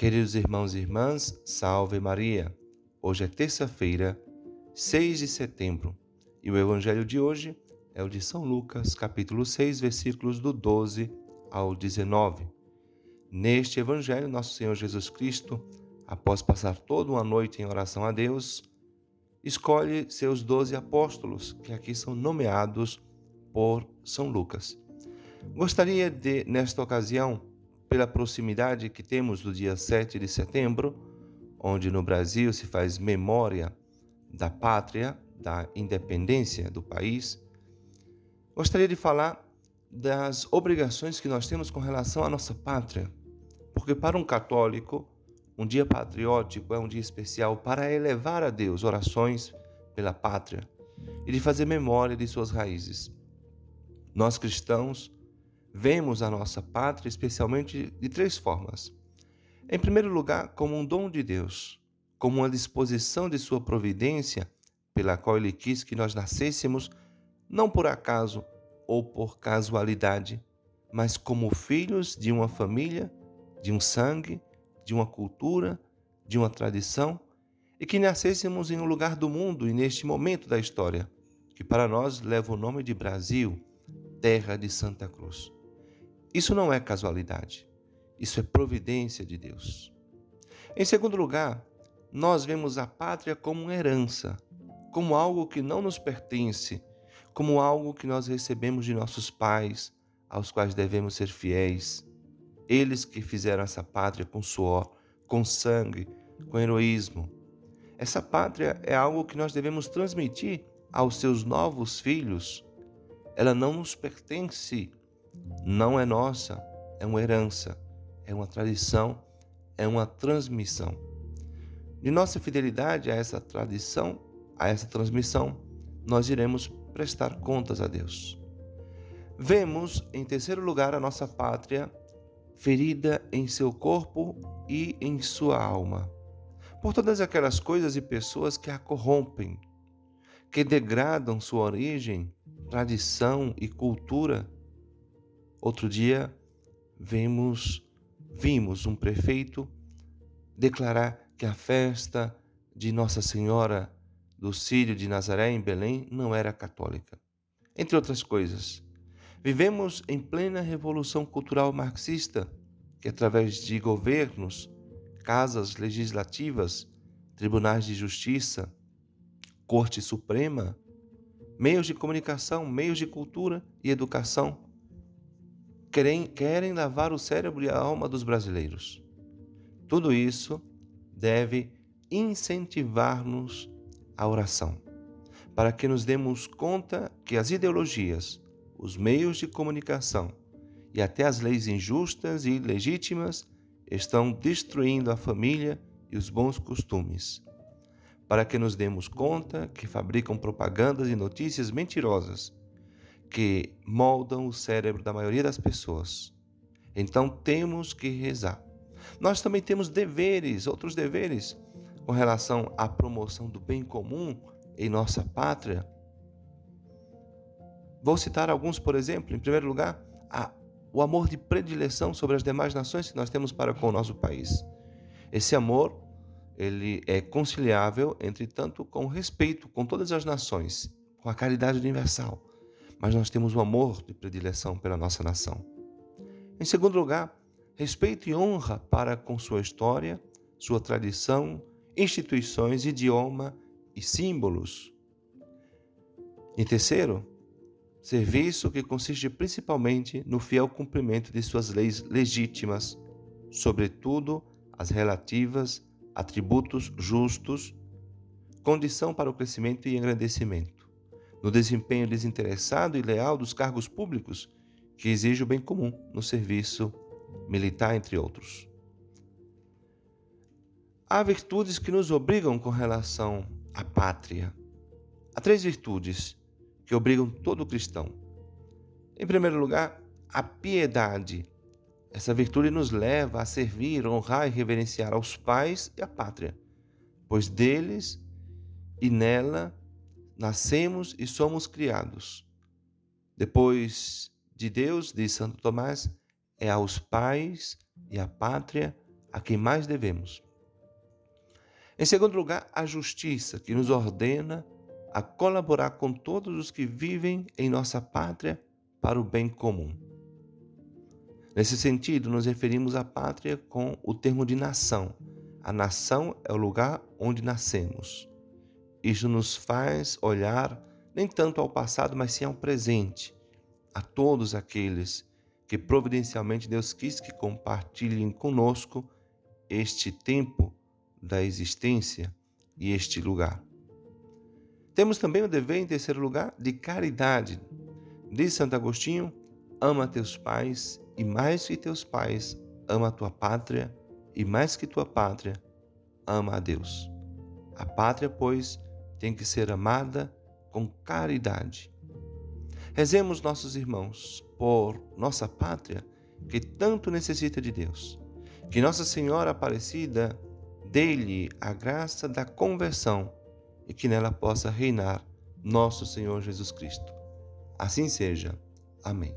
Queridos irmãos e irmãs, salve Maria! Hoje é terça-feira, 6 de setembro, e o evangelho de hoje é o de São Lucas, capítulo 6, versículos do 12 ao 19. Neste evangelho, nosso Senhor Jesus Cristo, após passar toda uma noite em oração a Deus, escolhe seus doze apóstolos, que aqui são nomeados por São Lucas. Gostaria de, nesta ocasião, pela proximidade que temos do dia 7 de setembro, onde no Brasil se faz memória da pátria, da independência do país, gostaria de falar das obrigações que nós temos com relação à nossa pátria. Porque para um católico, um dia patriótico é um dia especial para elevar a Deus orações pela pátria e de fazer memória de suas raízes. Nós cristãos vemos a nossa pátria especialmente de três formas. Em primeiro lugar, como um dom de Deus, como uma disposição de sua providência, pela qual ele quis que nós nascêssemos, não por acaso ou por casualidade, mas como filhos de uma família, de um sangue, de uma cultura, de uma tradição, e que nascêssemos em um lugar do mundo e neste momento da história, que para nós leva o nome de Brasil, terra de Santa Cruz. Isso não é casualidade, isso é providência de Deus. Em segundo lugar, nós vemos a pátria como uma herança, como algo que não nos pertence, como algo que nós recebemos de nossos pais, aos quais devemos ser fiéis. Eles que fizeram essa pátria com suor, com sangue, com heroísmo. Essa pátria é algo que nós devemos transmitir aos seus novos filhos. Ela não nos pertence, não é nossa, é uma herança, é uma tradição, é uma transmissão. De nossa fidelidade a essa tradição, a essa transmissão, nós iremos prestar contas a Deus. Vemos, em terceiro lugar, a nossa pátria ferida em seu corpo e em sua alma, por todas aquelas coisas e pessoas que a corrompem, que degradam sua origem, tradição e cultura Outro dia vimos, vimos um prefeito declarar que a festa de Nossa Senhora do Círio de Nazaré em Belém não era católica. Entre outras coisas, vivemos em plena revolução cultural marxista, que através de governos, casas legislativas, tribunais de justiça, Corte Suprema, meios de comunicação, meios de cultura e educação querem, querem lavar o cérebro e a alma dos brasileiros. Tudo isso deve incentivar-nos à oração, para que nos demos conta que as ideologias, os meios de comunicação e até as leis injustas e ilegítimas estão destruindo a família e os bons costumes. Para que nos demos conta que fabricam propagandas e notícias mentirosas que moldam o cérebro da maioria das pessoas. Então temos que rezar. Nós também temos deveres, outros deveres, com relação à promoção do bem comum em nossa pátria. Vou citar alguns, por exemplo. Em primeiro lugar, a, o amor de predileção sobre as demais nações que nós temos para com o nosso país. Esse amor, ele é conciliável, entretanto, com respeito com todas as nações, com a caridade universal mas nós temos o amor de predileção pela nossa nação. Em segundo lugar, respeito e honra para com sua história, sua tradição, instituições, idioma e símbolos. Em terceiro, serviço que consiste principalmente no fiel cumprimento de suas leis legítimas, sobretudo as relativas a tributos justos, condição para o crescimento e engrandecimento no desempenho desinteressado e leal dos cargos públicos que exige o bem comum no serviço militar, entre outros. Há virtudes que nos obrigam com relação à pátria. Há três virtudes que obrigam todo cristão. Em primeiro lugar, a piedade. Essa virtude nos leva a servir, honrar e reverenciar aos pais e à pátria, pois deles e nela nascemos e somos criados. Depois de Deus, diz Santo Tomás, é aos pais e à pátria a quem mais devemos. Em segundo lugar, a justiça, que nos ordena a colaborar com todos os que vivem em nossa pátria para o bem comum. Nesse sentido, nos referimos à pátria com o termo de nação. A nação é o lugar onde nascemos. Isso nos faz olhar nem tanto ao passado, mas sim ao presente, a todos aqueles que providencialmente Deus quis que compartilhem conosco este tempo da existência e este lugar. Temos também o dever, em terceiro lugar, de caridade. Diz Santo Agostinho: ama teus pais e mais que teus pais, ama a tua pátria e mais que tua pátria, ama a Deus. A pátria, pois, tem que ser amada com caridade. Rezemos, nossos irmãos, por nossa pátria que tanto necessita de Deus. Que Nossa Senhora Aparecida dê-lhe a graça da conversão e que nela possa reinar nosso Senhor Jesus Cristo. Assim seja. Amém.